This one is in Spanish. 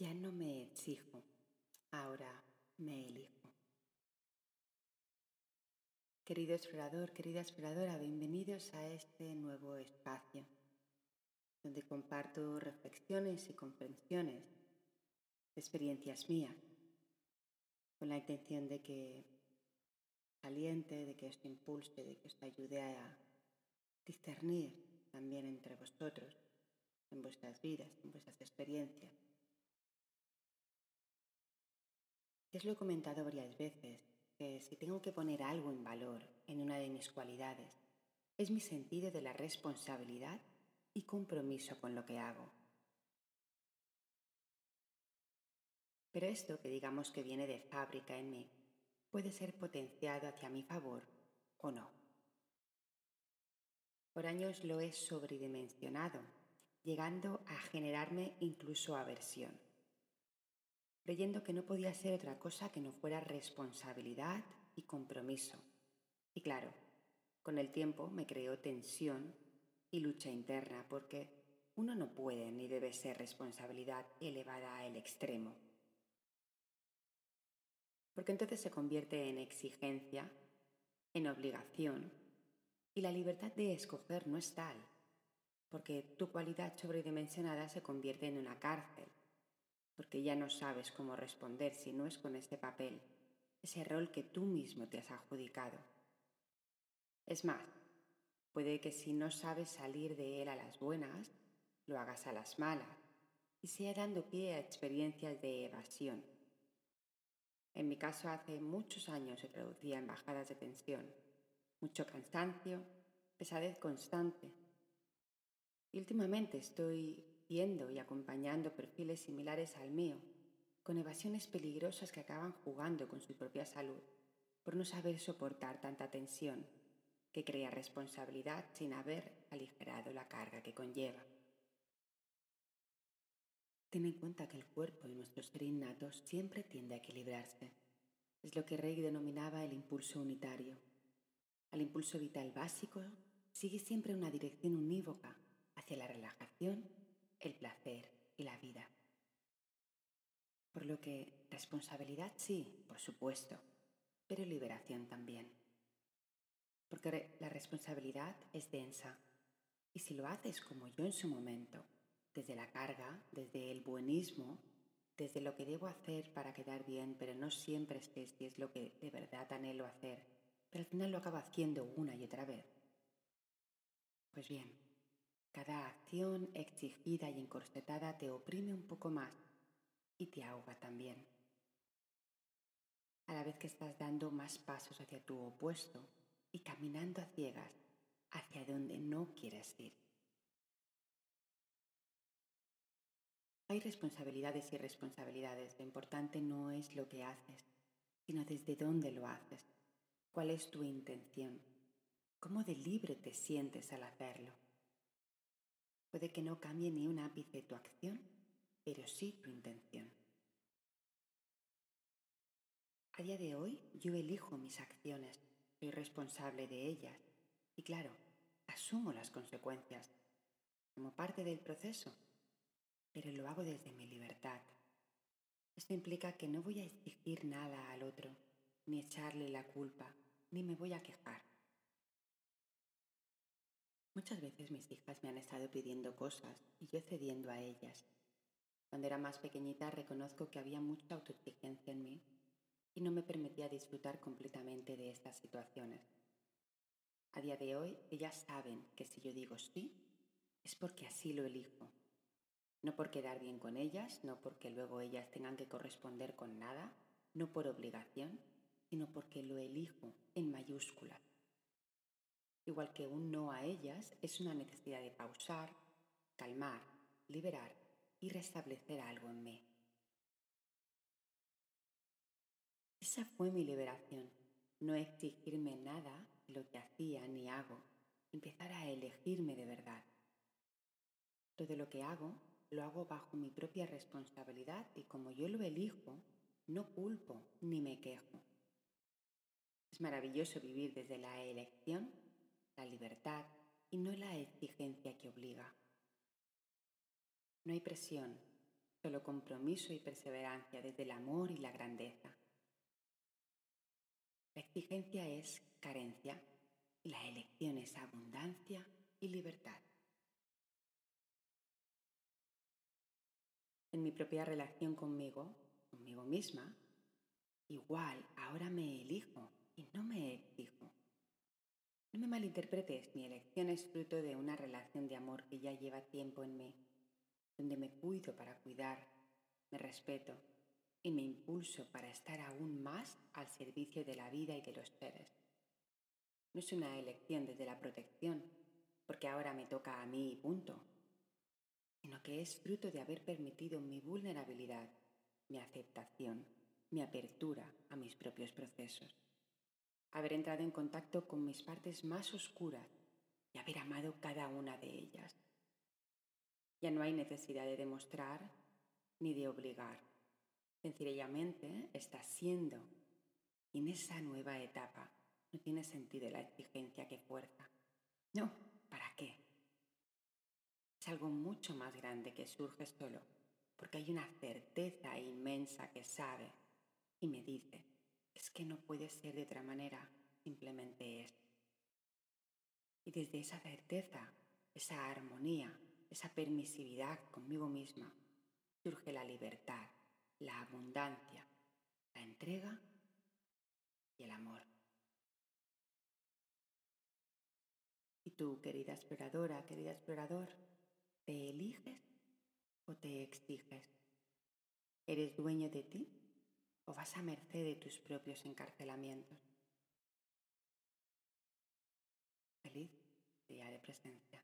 Ya no me exijo, ahora me elijo. Querido explorador, querida exploradora, bienvenidos a este nuevo espacio donde comparto reflexiones y comprensiones experiencias mías con la intención de que aliente, de que os impulse, de que os ayude a discernir también entre vosotros, en vuestras vidas, en vuestras experiencias os lo he comentado varias veces, que si tengo que poner algo en valor en una de mis cualidades, es mi sentido de la responsabilidad y compromiso con lo que hago. Pero esto que digamos que viene de fábrica en mí puede ser potenciado hacia mi favor o no. Por años lo he sobredimensionado, llegando a generarme incluso aversión creyendo que no podía ser otra cosa que no fuera responsabilidad y compromiso. Y claro, con el tiempo me creó tensión y lucha interna porque uno no puede ni debe ser responsabilidad elevada al extremo. Porque entonces se convierte en exigencia, en obligación, y la libertad de escoger no es tal, porque tu cualidad sobredimensionada se convierte en una cárcel porque ya no sabes cómo responder si no es con ese papel, ese rol que tú mismo te has adjudicado. Es más, puede que si no sabes salir de él a las buenas, lo hagas a las malas y sea dando pie a experiencias de evasión. En mi caso hace muchos años se traducía en bajadas de tensión, mucho cansancio, pesadez constante. Y últimamente estoy y acompañando perfiles similares al mío, con evasiones peligrosas que acaban jugando con su propia salud por no saber soportar tanta tensión que crea responsabilidad sin haber aligerado la carga que conlleva. Ten en cuenta que el cuerpo y nuestro ser innatos siempre tiende a equilibrarse. Es lo que Rey denominaba el impulso unitario. Al impulso vital básico sigue siempre una dirección unívoca hacia la relajación el placer y la vida. Por lo que responsabilidad sí, por supuesto, pero liberación también. Porque la responsabilidad es densa y si lo haces como yo en su momento, desde la carga, desde el buenismo, desde lo que debo hacer para quedar bien, pero no siempre sé si es lo que de verdad anhelo hacer, pero al final lo acabo haciendo una y otra vez. Pues bien, cada acción exigida y encorsetada te oprime un poco más y te ahoga también. A la vez que estás dando más pasos hacia tu opuesto y caminando a ciegas hacia donde no quieres ir. Hay responsabilidades y responsabilidades. Lo importante no es lo que haces, sino desde dónde lo haces. ¿Cuál es tu intención? ¿Cómo de libre te sientes al hacerlo? Puede que no cambie ni un ápice tu acción, pero sí tu intención. A día de hoy yo elijo mis acciones, soy responsable de ellas y claro, asumo las consecuencias como parte del proceso, pero lo hago desde mi libertad. Esto implica que no voy a exigir nada al otro, ni echarle la culpa, ni me voy a quejar. Muchas veces mis hijas me han estado pidiendo cosas y yo cediendo a ellas. Cuando era más pequeñita reconozco que había mucha autoexigencia en mí y no me permitía disfrutar completamente de estas situaciones. A día de hoy ellas saben que si yo digo sí, es porque así lo elijo. No por quedar bien con ellas, no porque luego ellas tengan que corresponder con nada, no por obligación, sino porque lo elijo en mayúsculas igual que un no a ellas, es una necesidad de pausar, calmar, liberar y restablecer algo en mí. Esa fue mi liberación, no exigirme nada de lo que hacía ni hago, empezar a elegirme de verdad. Todo lo que hago lo hago bajo mi propia responsabilidad y como yo lo elijo, no culpo ni me quejo. Es maravilloso vivir desde la elección la libertad y no la exigencia que obliga. No hay presión, solo compromiso y perseverancia desde el amor y la grandeza. La exigencia es carencia la elección es abundancia y libertad. En mi propia relación conmigo, conmigo misma, igual ahora me elijo y no me exijo. No me malinterpretes, mi elección es fruto de una relación de amor que ya lleva tiempo en mí, donde me cuido para cuidar, me respeto y me impulso para estar aún más al servicio de la vida y de los seres. No es una elección desde la protección, porque ahora me toca a mí y punto, sino que es fruto de haber permitido mi vulnerabilidad, mi aceptación, mi apertura a mis propios procesos haber entrado en contacto con mis partes más oscuras y haber amado cada una de ellas. Ya no hay necesidad de demostrar ni de obligar. Sencillamente estás siendo. Y en esa nueva etapa no tiene sentido la exigencia que fuerza. No, ¿para qué? Es algo mucho más grande que surge solo porque hay una certeza inmensa que sabe y me dice, que no puede ser de otra manera, simplemente es. Y desde esa certeza, esa armonía, esa permisividad conmigo misma, surge la libertad, la abundancia, la entrega y el amor. Y tú, querida exploradora, querida explorador, ¿te eliges o te exiges? ¿Eres dueño de ti? O vas a merced de tus propios encarcelamientos. Feliz día de presencia.